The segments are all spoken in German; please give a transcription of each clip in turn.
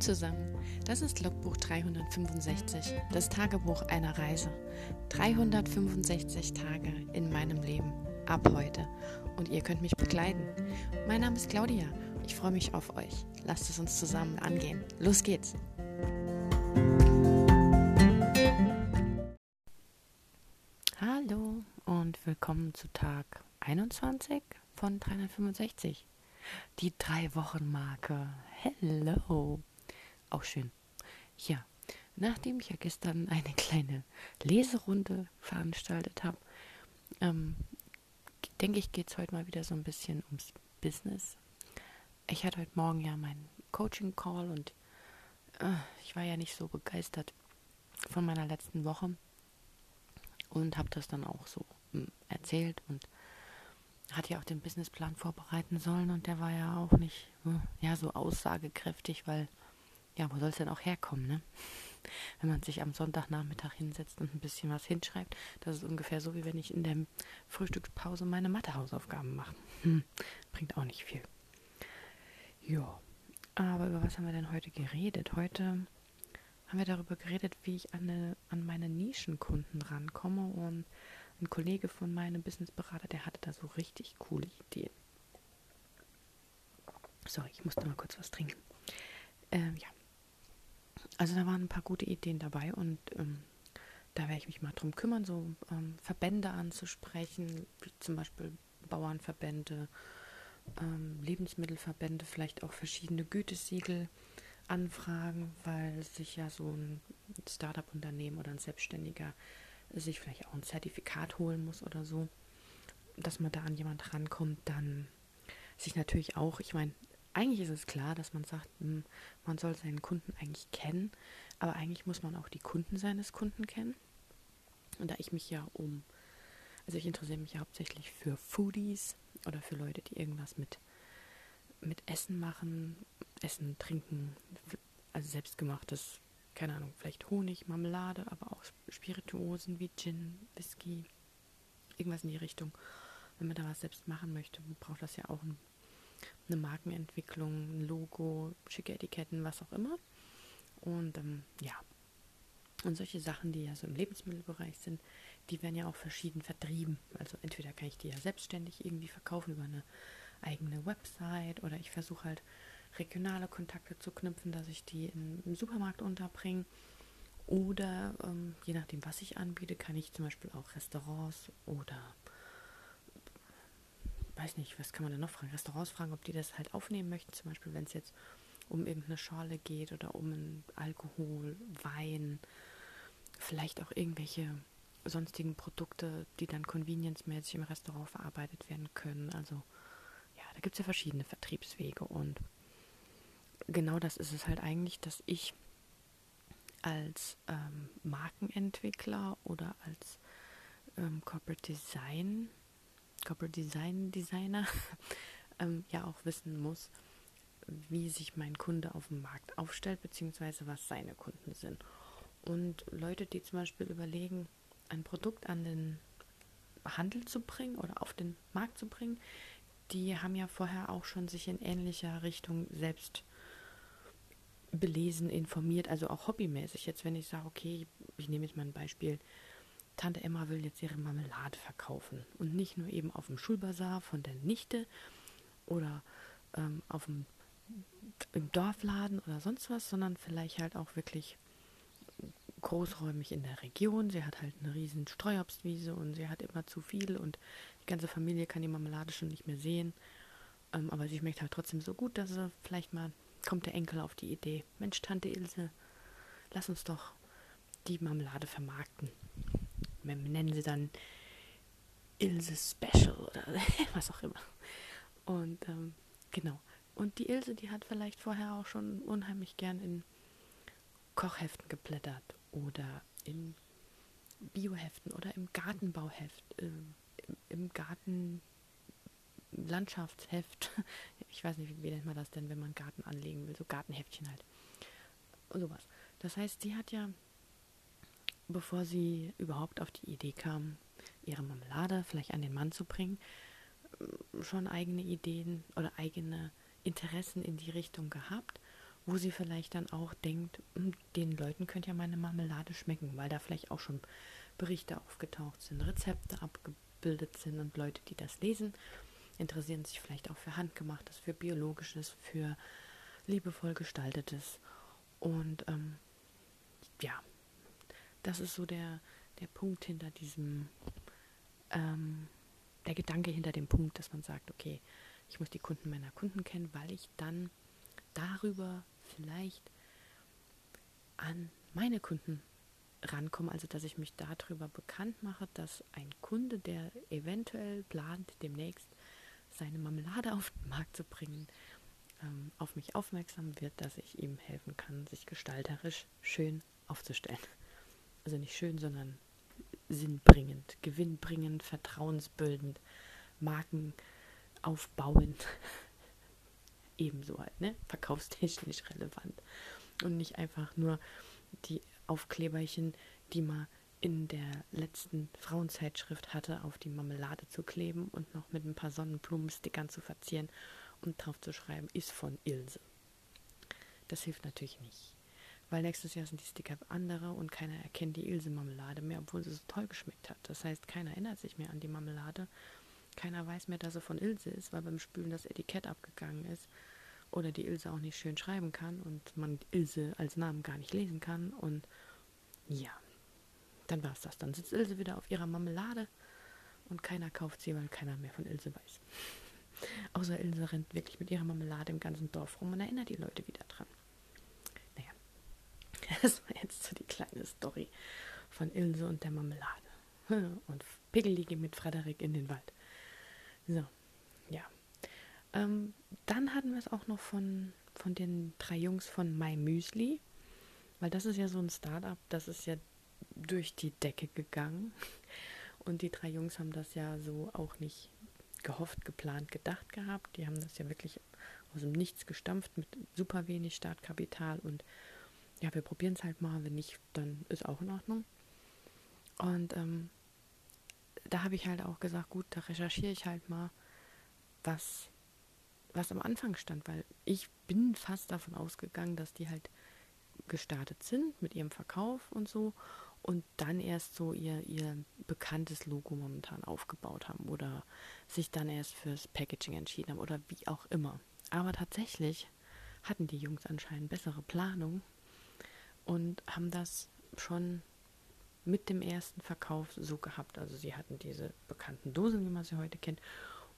Zusammen, das ist Logbuch 365, das Tagebuch einer Reise. 365 Tage in meinem Leben, ab heute. Und ihr könnt mich begleiten. Mein Name ist Claudia, ich freue mich auf euch. Lasst es uns zusammen angehen. Los geht's! Hallo und willkommen zu Tag 21 von 365. Die drei Wochen Marke. Hello. Auch schön. Ja, nachdem ich ja gestern eine kleine Leserunde veranstaltet habe, ähm, denke ich, geht es heute mal wieder so ein bisschen ums Business. Ich hatte heute Morgen ja meinen Coaching-Call und äh, ich war ja nicht so begeistert von meiner letzten Woche und habe das dann auch so hm, erzählt und hat ja auch den Businessplan vorbereiten sollen und der war ja auch nicht hm, ja so aussagekräftig, weil ja, wo soll es denn auch herkommen, ne? Wenn man sich am Sonntagnachmittag hinsetzt und ein bisschen was hinschreibt, das ist ungefähr so, wie wenn ich in der Frühstückspause meine Mathehausaufgaben mache. Hm, bringt auch nicht viel. Ja, aber über was haben wir denn heute geredet? Heute haben wir darüber geredet, wie ich an, eine, an meine Nischenkunden rankomme und ein Kollege von meinem Businessberater, der hatte da so richtig coole Ideen. Sorry, ich musste mal kurz was trinken. Ähm, ja. Also da waren ein paar gute Ideen dabei und ähm, da werde ich mich mal drum kümmern, so ähm, Verbände anzusprechen, wie zum Beispiel Bauernverbände, ähm, Lebensmittelverbände, vielleicht auch verschiedene Gütesiegel anfragen, weil sich ja so ein Startup-Unternehmen oder ein Selbstständiger sich vielleicht auch ein Zertifikat holen muss oder so, dass man da an jemand rankommt, dann sich natürlich auch, ich meine, eigentlich ist es klar, dass man sagt, hm, man soll seinen Kunden eigentlich kennen, aber eigentlich muss man auch die Kunden seines Kunden kennen. Und da ich mich ja um, also ich interessiere mich ja hauptsächlich für Foodies oder für Leute, die irgendwas mit, mit Essen machen, Essen, Trinken, also selbstgemachtes keine Ahnung, vielleicht Honig, Marmelade, aber auch Spirituosen wie Gin, Whisky, irgendwas in die Richtung. Wenn man da was selbst machen möchte, braucht das ja auch ein, eine Markenentwicklung, ein Logo, schicke Etiketten, was auch immer. Und ähm, ja, und solche Sachen, die ja so im Lebensmittelbereich sind, die werden ja auch verschieden vertrieben. Also entweder kann ich die ja selbstständig irgendwie verkaufen über eine eigene Website oder ich versuche halt regionale Kontakte zu knüpfen, dass ich die im Supermarkt unterbringe. Oder ähm, je nachdem, was ich anbiete, kann ich zum Beispiel auch Restaurants oder weiß nicht, was kann man denn noch fragen? Restaurants fragen, ob die das halt aufnehmen möchten, zum Beispiel, wenn es jetzt um irgendeine Schale geht oder um Alkohol, Wein, vielleicht auch irgendwelche sonstigen Produkte, die dann convenience-mäßig im Restaurant verarbeitet werden können. Also ja, da gibt es ja verschiedene Vertriebswege und genau das ist es halt eigentlich, dass ich als ähm, Markenentwickler oder als ähm, Corporate Design, Corporate Design Designer ähm, ja auch wissen muss, wie sich mein Kunde auf dem Markt aufstellt, beziehungsweise was seine Kunden sind. Und Leute, die zum Beispiel überlegen, ein Produkt an den Handel zu bringen oder auf den Markt zu bringen, die haben ja vorher auch schon sich in ähnlicher Richtung selbst belesen, informiert, also auch hobbymäßig. Jetzt, wenn ich sage, okay, ich nehme jetzt mal ein Beispiel, Tante Emma will jetzt ihre Marmelade verkaufen und nicht nur eben auf dem Schulbazar von der Nichte oder ähm, auf dem im Dorfladen oder sonst was, sondern vielleicht halt auch wirklich großräumig in der Region. Sie hat halt eine riesen Streuobstwiese und sie hat immer zu viel und die ganze Familie kann die Marmelade schon nicht mehr sehen. Ähm, aber sie schmeckt halt trotzdem so gut, dass sie vielleicht mal kommt der Enkel auf die Idee, Mensch, Tante Ilse, lass uns doch die Marmelade vermarkten. Nennen sie dann Ilse Special oder was auch immer. Und ähm, genau. Und die Ilse, die hat vielleicht vorher auch schon unheimlich gern in Kochheften geblättert oder in Bioheften oder im Gartenbauheft, äh, im, im Garten Landschaftsheft. Ich weiß nicht, wie nennt man das denn, wenn man Garten anlegen will, so Gartenheftchen halt. Und sowas. Das heißt, sie hat ja, bevor sie überhaupt auf die Idee kam, ihre Marmelade vielleicht an den Mann zu bringen, schon eigene Ideen oder eigene Interessen in die Richtung gehabt wo sie vielleicht dann auch denkt, hm, den Leuten könnte ja meine Marmelade schmecken, weil da vielleicht auch schon Berichte aufgetaucht sind, Rezepte abgebildet sind und Leute, die das lesen, interessieren sich vielleicht auch für Handgemachtes, für Biologisches, für liebevoll Gestaltetes. Und ähm, ja, das ist so der, der Punkt hinter diesem, ähm, der Gedanke hinter dem Punkt, dass man sagt, okay, ich muss die Kunden meiner Kunden kennen, weil ich dann darüber vielleicht an meine Kunden rankomme, also dass ich mich darüber bekannt mache, dass ein Kunde, der eventuell plant, demnächst seine Marmelade auf den Markt zu bringen, ähm, auf mich aufmerksam wird, dass ich ihm helfen kann, sich gestalterisch schön aufzustellen. Also nicht schön, sondern sinnbringend, gewinnbringend, vertrauensbildend, Marken aufbauend. Ebenso halt, ne? Verkaufstechnisch relevant. Und nicht einfach nur die Aufkleberchen, die man in der letzten Frauenzeitschrift hatte, auf die Marmelade zu kleben und noch mit ein paar Sonnenblumenstickern zu verzieren und drauf zu schreiben, ist von Ilse. Das hilft natürlich nicht. Weil nächstes Jahr sind die Sticker andere und keiner erkennt die Ilse-Marmelade mehr, obwohl sie so toll geschmeckt hat. Das heißt, keiner erinnert sich mehr an die Marmelade. Keiner weiß mehr, dass sie von Ilse ist, weil beim Spülen das Etikett abgegangen ist. Oder die Ilse auch nicht schön schreiben kann und man Ilse als Namen gar nicht lesen kann. Und ja, dann war es das. Dann sitzt Ilse wieder auf ihrer Marmelade und keiner kauft sie, weil keiner mehr von Ilse weiß. Außer Ilse rennt wirklich mit ihrer Marmelade im ganzen Dorf rum und erinnert die Leute wieder dran. Das war jetzt so die kleine Story von Ilse und der Marmelade. Und Piggelige mit Frederik in den Wald. So, ja. Ähm, dann hatten wir es auch noch von, von den drei Jungs von My Müsli. Weil das ist ja so ein Startup, das ist ja durch die Decke gegangen. Und die drei Jungs haben das ja so auch nicht gehofft, geplant, gedacht gehabt. Die haben das ja wirklich aus dem Nichts gestampft mit super wenig Startkapital und ja, wir probieren es halt mal. Wenn nicht, dann ist auch in Ordnung. Und ähm, da habe ich halt auch gesagt, gut, da recherchiere ich halt mal, was, was am Anfang stand, weil ich bin fast davon ausgegangen, dass die halt gestartet sind mit ihrem Verkauf und so und dann erst so ihr, ihr bekanntes Logo momentan aufgebaut haben oder sich dann erst fürs Packaging entschieden haben oder wie auch immer. Aber tatsächlich hatten die Jungs anscheinend bessere Planung und haben das schon mit dem ersten Verkauf so gehabt. Also sie hatten diese bekannten Dosen, wie man sie heute kennt,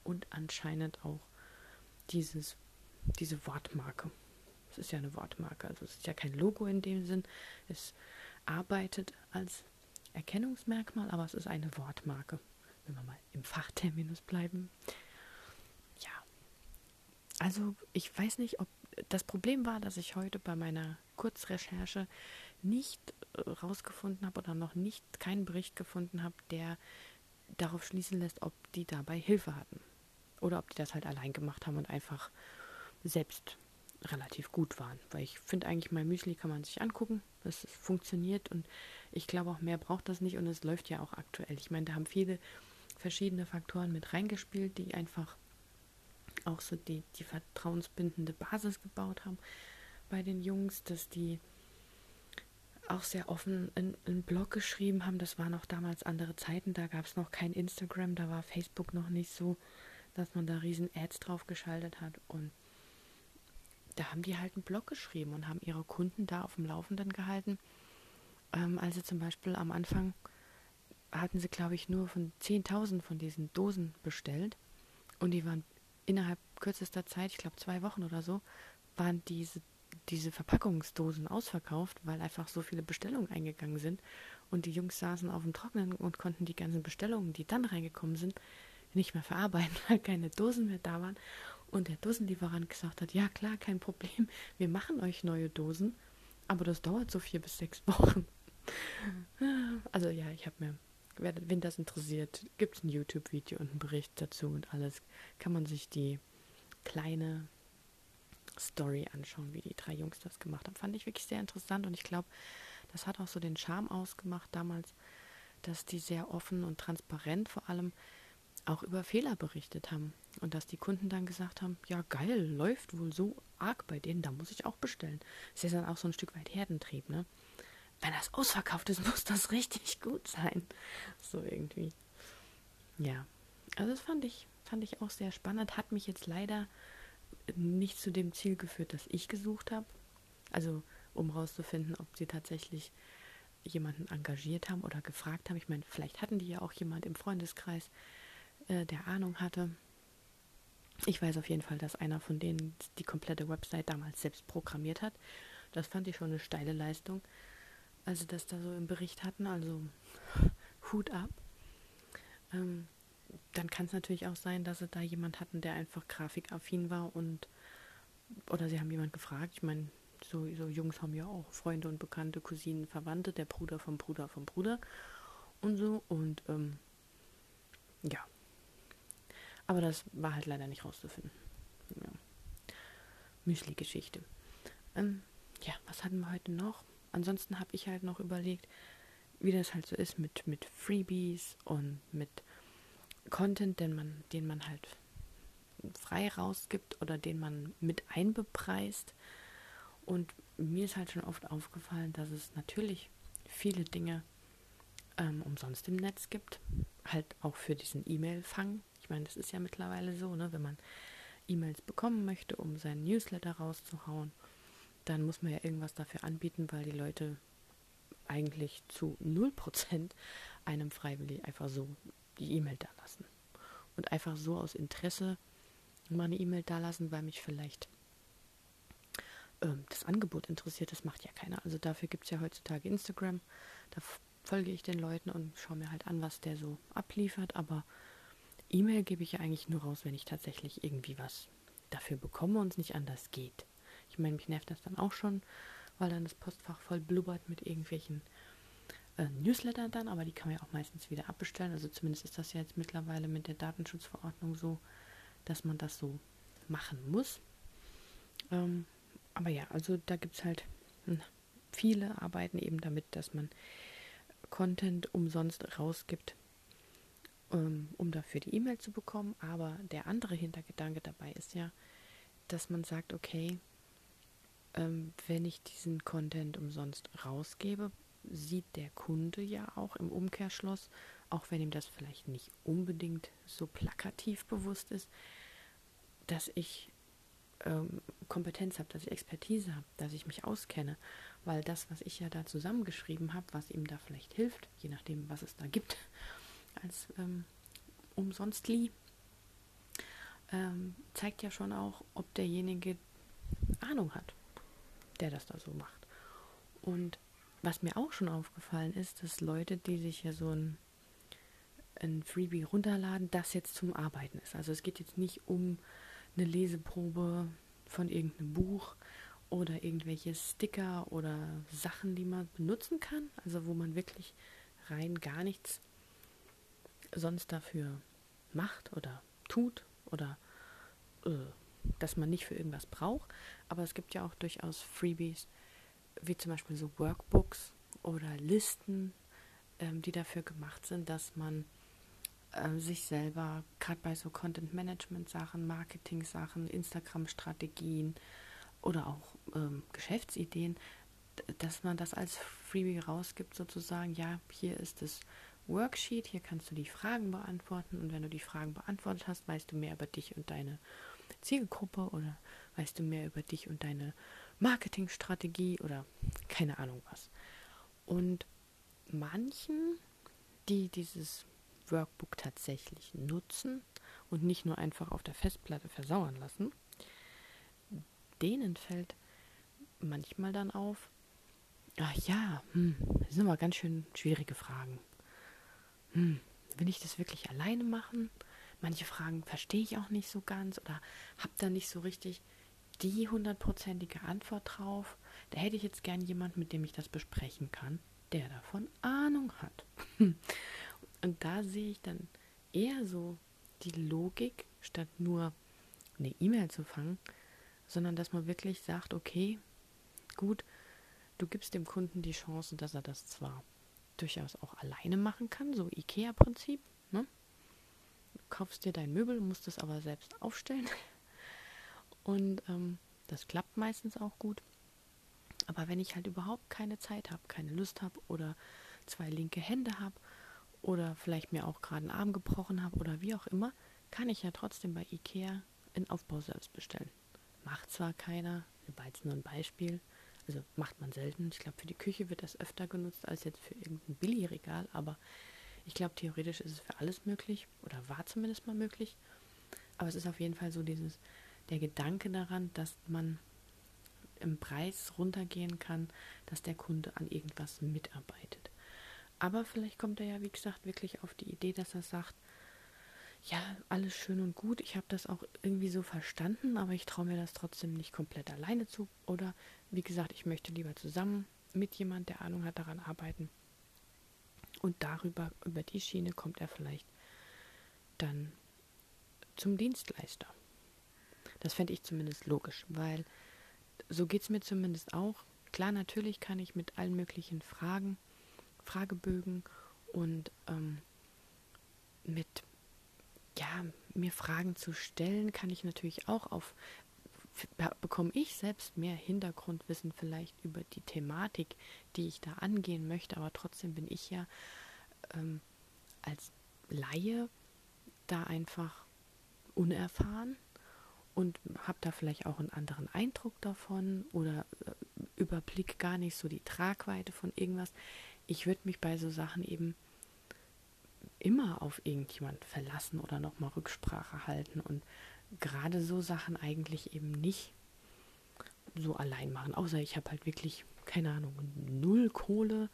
und anscheinend auch dieses, diese Wortmarke. Es ist ja eine Wortmarke, also es ist ja kein Logo in dem Sinn. Es arbeitet als Erkennungsmerkmal, aber es ist eine Wortmarke, wenn wir mal im Fachterminus bleiben. Ja, also ich weiß nicht, ob das Problem war, dass ich heute bei meiner Kurzrecherche nicht äh, rausgefunden habe oder noch nicht keinen Bericht gefunden habe, der darauf schließen lässt, ob die dabei Hilfe hatten oder ob die das halt allein gemacht haben und einfach selbst relativ gut waren. Weil ich finde eigentlich, mein Müsli kann man sich angucken, es funktioniert und ich glaube auch mehr braucht das nicht und es läuft ja auch aktuell. Ich meine, da haben viele verschiedene Faktoren mit reingespielt, die einfach auch so die, die vertrauensbindende Basis gebaut haben bei den Jungs, dass die auch sehr offen einen Blog geschrieben haben. Das waren auch damals andere Zeiten, da gab es noch kein Instagram, da war Facebook noch nicht so, dass man da riesen Ads drauf geschaltet hat und da haben die halt einen Blog geschrieben und haben ihre Kunden da auf dem Laufenden gehalten. Ähm, also zum Beispiel am Anfang hatten sie, glaube ich, nur von 10.000 von diesen Dosen bestellt und die waren innerhalb kürzester Zeit, ich glaube zwei Wochen oder so, waren diese, diese Verpackungsdosen ausverkauft, weil einfach so viele Bestellungen eingegangen sind und die Jungs saßen auf dem Trocknen und konnten die ganzen Bestellungen, die dann reingekommen sind, nicht mehr verarbeiten, weil keine Dosen mehr da waren und der Dosenlieferant gesagt hat, ja klar, kein Problem, wir machen euch neue Dosen, aber das dauert so vier bis sechs Wochen. Also ja, ich habe mir, wenn das interessiert, gibt es ein YouTube-Video und einen Bericht dazu und alles. Kann man sich die kleine Story anschauen, wie die drei Jungs das gemacht haben. Fand ich wirklich sehr interessant und ich glaube, das hat auch so den Charme ausgemacht damals, dass die sehr offen und transparent vor allem auch über Fehler berichtet haben. Und dass die Kunden dann gesagt haben, ja geil, läuft wohl so arg bei denen, da muss ich auch bestellen. Das ist ja dann auch so ein Stück weit Herdentrieb, ne? Wenn das ausverkauft ist, muss das richtig gut sein. So irgendwie. Ja. Also das fand ich, fand ich auch sehr spannend. Hat mich jetzt leider nicht zu dem Ziel geführt, das ich gesucht habe. Also um rauszufinden, ob sie tatsächlich jemanden engagiert haben oder gefragt haben. Ich meine, vielleicht hatten die ja auch jemand im Freundeskreis, äh, der Ahnung hatte. Ich weiß auf jeden Fall, dass einer von denen die komplette Website damals selbst programmiert hat. Das fand ich schon eine steile Leistung, als sie das da so im Bericht hatten. Also Hut ab. Ähm, dann kann es natürlich auch sein, dass sie da jemand hatten, der einfach grafikaffin war und oder sie haben jemand gefragt. Ich meine, so, so Jungs haben ja auch Freunde und Bekannte, Cousinen, Verwandte, der Bruder vom Bruder vom Bruder und so. Und ähm, ja. Aber das war halt leider nicht rauszufinden. Ja. Müsli-Geschichte. Ähm, ja, was hatten wir heute noch? Ansonsten habe ich halt noch überlegt, wie das halt so ist mit, mit Freebies und mit Content, den man, den man halt frei rausgibt oder den man mit einbepreist. Und mir ist halt schon oft aufgefallen, dass es natürlich viele Dinge ähm, umsonst im Netz gibt. Halt auch für diesen E-Mail-Fang. Ich meine, das ist ja mittlerweile so, ne? wenn man E-Mails bekommen möchte, um seinen Newsletter rauszuhauen, dann muss man ja irgendwas dafür anbieten, weil die Leute eigentlich zu 0% einem freiwillig einfach so die E-Mail da lassen. Und einfach so aus Interesse mal eine E-Mail da lassen, weil mich vielleicht ähm, das Angebot interessiert, das macht ja keiner. Also dafür gibt es ja heutzutage Instagram. Da folge ich den Leuten und schaue mir halt an, was der so abliefert. Aber E-Mail gebe ich ja eigentlich nur raus, wenn ich tatsächlich irgendwie was dafür bekomme und es nicht anders geht. Ich meine, mich nervt das dann auch schon, weil dann das Postfach voll blubbert mit irgendwelchen äh, Newslettern dann, aber die kann man ja auch meistens wieder abbestellen. Also zumindest ist das ja jetzt mittlerweile mit der Datenschutzverordnung so, dass man das so machen muss. Ähm, aber ja, also da gibt es halt hm, viele arbeiten eben damit, dass man Content umsonst rausgibt, ähm, um dafür die E-Mail zu bekommen. Aber der andere Hintergedanke dabei ist ja, dass man sagt, okay, ähm, wenn ich diesen Content umsonst rausgebe, sieht der Kunde ja auch im Umkehrschluss, auch wenn ihm das vielleicht nicht unbedingt so plakativ bewusst ist, dass ich ähm, Kompetenz habe, dass ich Expertise habe, dass ich mich auskenne, weil das, was ich ja da zusammengeschrieben habe, was ihm da vielleicht hilft, je nachdem, was es da gibt, als ähm, umsonstli, ähm, zeigt ja schon auch, ob derjenige Ahnung hat, der das da so macht. Und was mir auch schon aufgefallen ist, dass Leute, die sich ja so ein, ein Freebie runterladen, das jetzt zum Arbeiten ist. Also es geht jetzt nicht um eine Leseprobe von irgendeinem Buch oder irgendwelche Sticker oder Sachen, die man benutzen kann, also wo man wirklich rein gar nichts sonst dafür macht oder tut oder äh, dass man nicht für irgendwas braucht. Aber es gibt ja auch durchaus Freebies, wie zum Beispiel so Workbooks oder Listen, ähm, die dafür gemacht sind, dass man äh, sich selber, gerade bei so Content-Management-Sachen, Marketing-Sachen, Instagram-Strategien oder auch ähm, Geschäftsideen, dass man das als Freebie rausgibt, sozusagen, ja, hier ist das Worksheet, hier kannst du die Fragen beantworten und wenn du die Fragen beantwortet hast, weißt du mehr über dich und deine Zielgruppe oder weißt du mehr über dich und deine Marketingstrategie oder keine Ahnung was. Und manchen, die dieses Workbook tatsächlich nutzen und nicht nur einfach auf der Festplatte versauern lassen, denen fällt manchmal dann auf, ach ja, hm, das sind aber ganz schön schwierige Fragen. Hm, will ich das wirklich alleine machen? Manche Fragen verstehe ich auch nicht so ganz oder habe da nicht so richtig die hundertprozentige Antwort drauf. Da hätte ich jetzt gern jemanden, mit dem ich das besprechen kann, der davon Ahnung hat. Und da sehe ich dann eher so die Logik, statt nur eine E-Mail zu fangen, sondern dass man wirklich sagt, okay, gut, du gibst dem Kunden die Chance, dass er das zwar durchaus auch alleine machen kann, so IKEA-Prinzip, ne? kaufst dir dein Möbel, musst es aber selbst aufstellen. Und ähm, das klappt meistens auch gut. Aber wenn ich halt überhaupt keine Zeit habe, keine Lust habe oder zwei linke Hände habe oder vielleicht mir auch gerade einen Arm gebrochen habe oder wie auch immer, kann ich ja trotzdem bei Ikea einen Aufbau selbst bestellen. Macht zwar keiner, war jetzt nur ein Beispiel, also macht man selten. Ich glaube, für die Küche wird das öfter genutzt als jetzt für irgendein Billigregal, aber ich glaube, theoretisch ist es für alles möglich oder war zumindest mal möglich. Aber es ist auf jeden Fall so dieses, der Gedanke daran, dass man im Preis runtergehen kann, dass der Kunde an irgendwas mitarbeitet. Aber vielleicht kommt er ja, wie gesagt, wirklich auf die Idee, dass er sagt, ja, alles schön und gut, ich habe das auch irgendwie so verstanden, aber ich traue mir das trotzdem nicht komplett alleine zu. Oder wie gesagt, ich möchte lieber zusammen mit jemand, der Ahnung hat, daran arbeiten. Und darüber, über die Schiene kommt er vielleicht dann zum Dienstleister. Das fände ich zumindest logisch, weil so geht es mir zumindest auch. Klar, natürlich kann ich mit allen möglichen Fragen, Fragebögen und ähm, mit ja, mir Fragen zu stellen, kann ich natürlich auch auf bekomme ich selbst mehr Hintergrundwissen vielleicht über die Thematik, die ich da angehen möchte, aber trotzdem bin ich ja ähm, als Laie da einfach unerfahren und habe da vielleicht auch einen anderen Eindruck davon oder äh, überblick gar nicht so die Tragweite von irgendwas. Ich würde mich bei so Sachen eben immer auf irgendjemand verlassen oder nochmal Rücksprache halten und gerade so Sachen eigentlich eben nicht so allein machen. Außer ich habe halt wirklich, keine Ahnung, null Kohle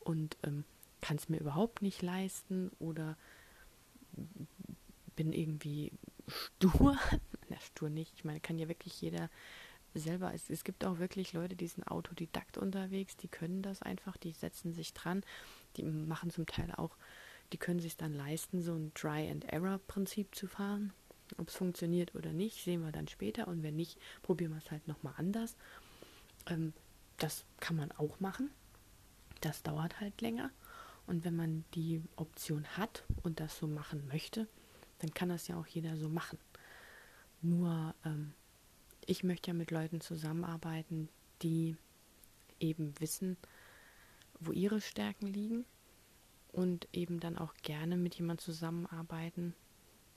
und ähm, kann es mir überhaupt nicht leisten oder bin irgendwie stur. Na, stur nicht. Ich meine, kann ja wirklich jeder selber. Es, es gibt auch wirklich Leute, die sind Autodidakt unterwegs, die können das einfach, die setzen sich dran, die machen zum Teil auch die können sich dann leisten, so ein Try-and-Error-Prinzip zu fahren. Ob es funktioniert oder nicht, sehen wir dann später. Und wenn nicht, probieren wir es halt nochmal anders. Ähm, das kann man auch machen. Das dauert halt länger. Und wenn man die Option hat und das so machen möchte, dann kann das ja auch jeder so machen. Nur ähm, ich möchte ja mit Leuten zusammenarbeiten, die eben wissen, wo ihre Stärken liegen und eben dann auch gerne mit jemandem zusammenarbeiten,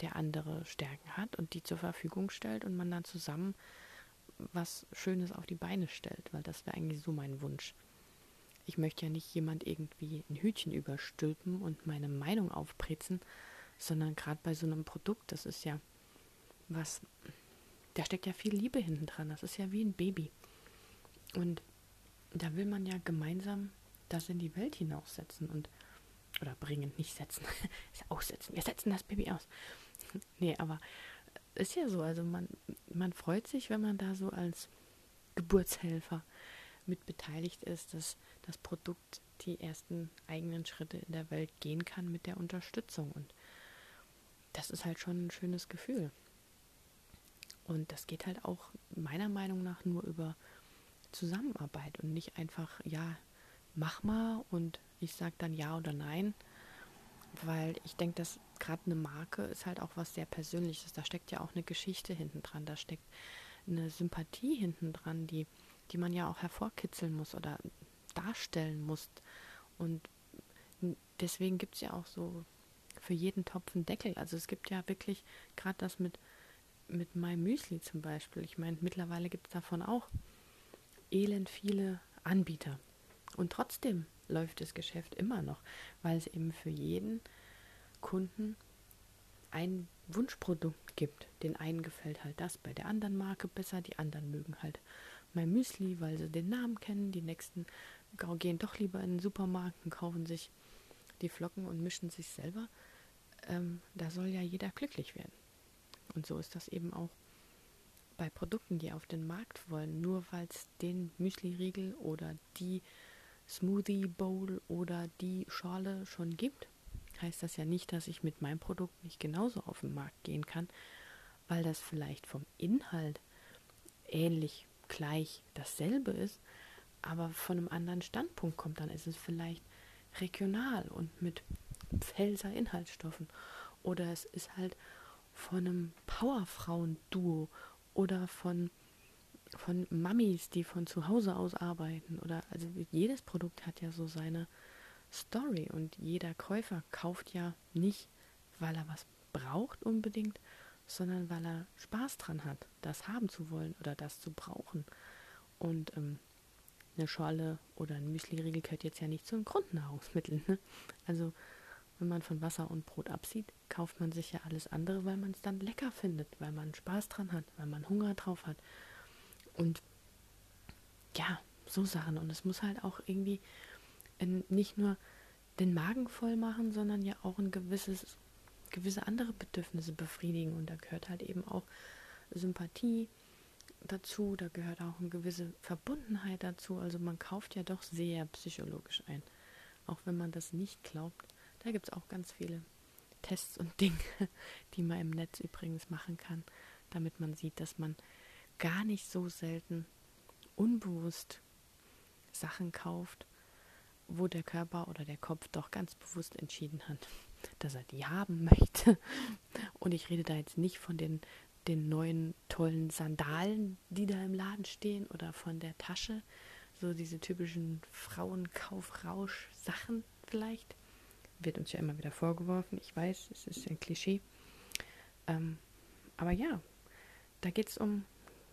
der andere Stärken hat und die zur Verfügung stellt und man dann zusammen was Schönes auf die Beine stellt, weil das wäre eigentlich so mein Wunsch. Ich möchte ja nicht jemand irgendwie ein Hütchen überstülpen und meine Meinung aufprezen, sondern gerade bei so einem Produkt, das ist ja was, da steckt ja viel Liebe hinten dran, das ist ja wie ein Baby. Und da will man ja gemeinsam das in die Welt hinaussetzen und oder bringen, nicht setzen. Aussetzen. Wir setzen das Baby aus. nee, aber ist ja so. Also man, man freut sich, wenn man da so als Geburtshelfer mit beteiligt ist, dass das Produkt die ersten eigenen Schritte in der Welt gehen kann mit der Unterstützung. Und das ist halt schon ein schönes Gefühl. Und das geht halt auch meiner Meinung nach nur über Zusammenarbeit und nicht einfach, ja, mach mal und ich sage dann ja oder nein, weil ich denke, dass gerade eine Marke ist halt auch was sehr Persönliches. Da steckt ja auch eine Geschichte hinten dran, da steckt eine Sympathie hinten dran, die, die man ja auch hervorkitzeln muss oder darstellen muss. Und deswegen gibt es ja auch so für jeden Topf einen Deckel. Also es gibt ja wirklich gerade das mit, mit My Müsli zum Beispiel. Ich meine, mittlerweile gibt es davon auch elend viele Anbieter. Und trotzdem läuft das Geschäft immer noch, weil es eben für jeden Kunden ein Wunschprodukt gibt. Den einen gefällt halt das bei der anderen Marke besser, die anderen mögen halt mein Müsli, weil sie den Namen kennen. Die nächsten gehen doch lieber in den Supermarkt und kaufen sich die Flocken und mischen sich selber. Ähm, da soll ja jeder glücklich werden. Und so ist das eben auch bei Produkten, die auf den Markt wollen. Nur weil es den Müsli-Riegel oder die Smoothie Bowl oder die Schorle schon gibt, heißt das ja nicht, dass ich mit meinem Produkt nicht genauso auf den Markt gehen kann, weil das vielleicht vom Inhalt ähnlich gleich dasselbe ist, aber von einem anderen Standpunkt kommt, dann ist es vielleicht regional und mit Pfälzer Inhaltsstoffen Oder es ist halt von einem Powerfrauen-Duo oder von, von Mamis, die von zu Hause aus arbeiten. Oder also jedes Produkt hat ja so seine Story und jeder Käufer kauft ja nicht, weil er was braucht unbedingt, sondern weil er Spaß dran hat, das haben zu wollen oder das zu brauchen. Und ähm, eine Schorle oder ein Müsli-Riegel gehört jetzt ja nicht zu den Grundnahrungsmitteln. Ne? Also wenn man von Wasser und Brot absieht, kauft man sich ja alles andere, weil man es dann lecker findet, weil man Spaß dran hat, weil man Hunger drauf hat. Und ja, so Sachen. Und es muss halt auch irgendwie nicht nur den Magen voll machen, sondern ja auch ein gewisses, gewisse andere Bedürfnisse befriedigen. Und da gehört halt eben auch Sympathie dazu, da gehört auch eine gewisse Verbundenheit dazu. Also man kauft ja doch sehr psychologisch ein. Auch wenn man das nicht glaubt, da gibt es auch ganz viele Tests und Dinge, die man im Netz übrigens machen kann, damit man sieht, dass man gar nicht so selten unbewusst Sachen kauft, wo der Körper oder der Kopf doch ganz bewusst entschieden hat, dass er die haben möchte. Und ich rede da jetzt nicht von den, den neuen tollen Sandalen, die da im Laden stehen oder von der Tasche, so diese typischen Frauenkaufrausch-Sachen vielleicht, wird uns ja immer wieder vorgeworfen. Ich weiß, es ist ein Klischee. Ähm, aber ja, da geht es um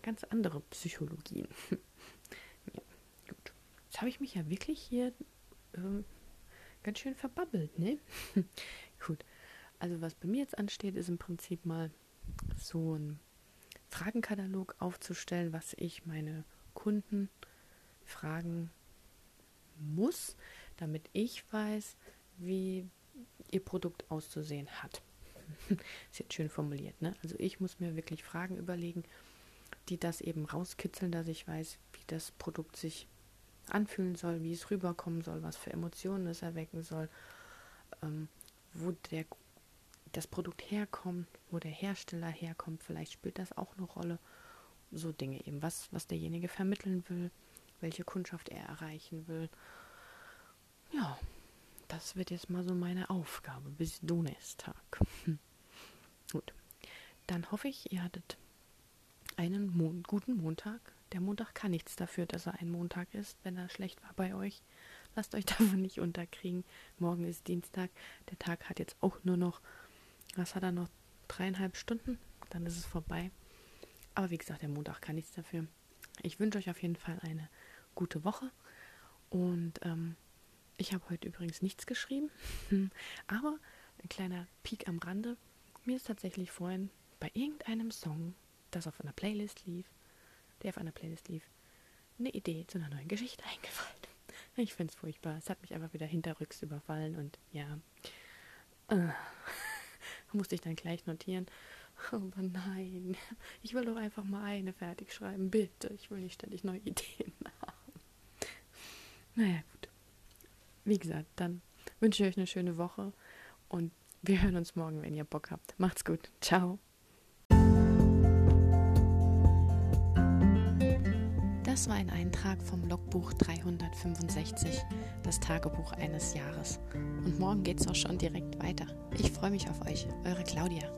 ganz andere Psychologien. ja, gut. Jetzt habe ich mich ja wirklich hier ähm, ganz schön verbabbelt, ne? gut. Also was bei mir jetzt ansteht, ist im Prinzip mal so ein Fragenkatalog aufzustellen, was ich meine Kunden fragen muss, damit ich weiß, wie ihr Produkt auszusehen hat. ist jetzt schön formuliert, ne? Also ich muss mir wirklich Fragen überlegen, die das eben rauskitzeln, dass ich weiß, wie das Produkt sich anfühlen soll, wie es rüberkommen soll, was für Emotionen es erwecken soll, ähm, wo der, das Produkt herkommt, wo der Hersteller herkommt, vielleicht spielt das auch eine Rolle. So Dinge eben, was, was derjenige vermitteln will, welche Kundschaft er erreichen will. Ja, das wird jetzt mal so meine Aufgabe bis Donnerstag. Gut. Dann hoffe ich, ihr hattet einen Mon guten Montag. Der Montag kann nichts dafür, dass er ein Montag ist, wenn er schlecht war bei euch. Lasst euch davon nicht unterkriegen. Morgen ist Dienstag. Der Tag hat jetzt auch nur noch, was hat er noch? Dreieinhalb Stunden. Dann ist es vorbei. Aber wie gesagt, der Montag kann nichts dafür. Ich wünsche euch auf jeden Fall eine gute Woche. Und ähm, ich habe heute übrigens nichts geschrieben, aber ein kleiner Peak am Rande. Mir ist tatsächlich vorhin bei irgendeinem Song, das auf einer Playlist lief, der auf einer Playlist lief, eine Idee zu einer neuen Geschichte eingefallen. Ich finde es furchtbar. Es hat mich einfach wieder hinterrücks überfallen und ja, äh, musste ich dann gleich notieren. Aber nein, ich will doch einfach mal eine fertig schreiben, bitte. Ich will nicht ständig neue Ideen haben. Naja, gut. Wie gesagt, dann wünsche ich euch eine schöne Woche und wir hören uns morgen, wenn ihr Bock habt. Macht's gut. Ciao. Das war ein Eintrag vom Logbuch 365, das Tagebuch eines Jahres. Und morgen geht's auch schon direkt weiter. Ich freue mich auf euch, eure Claudia.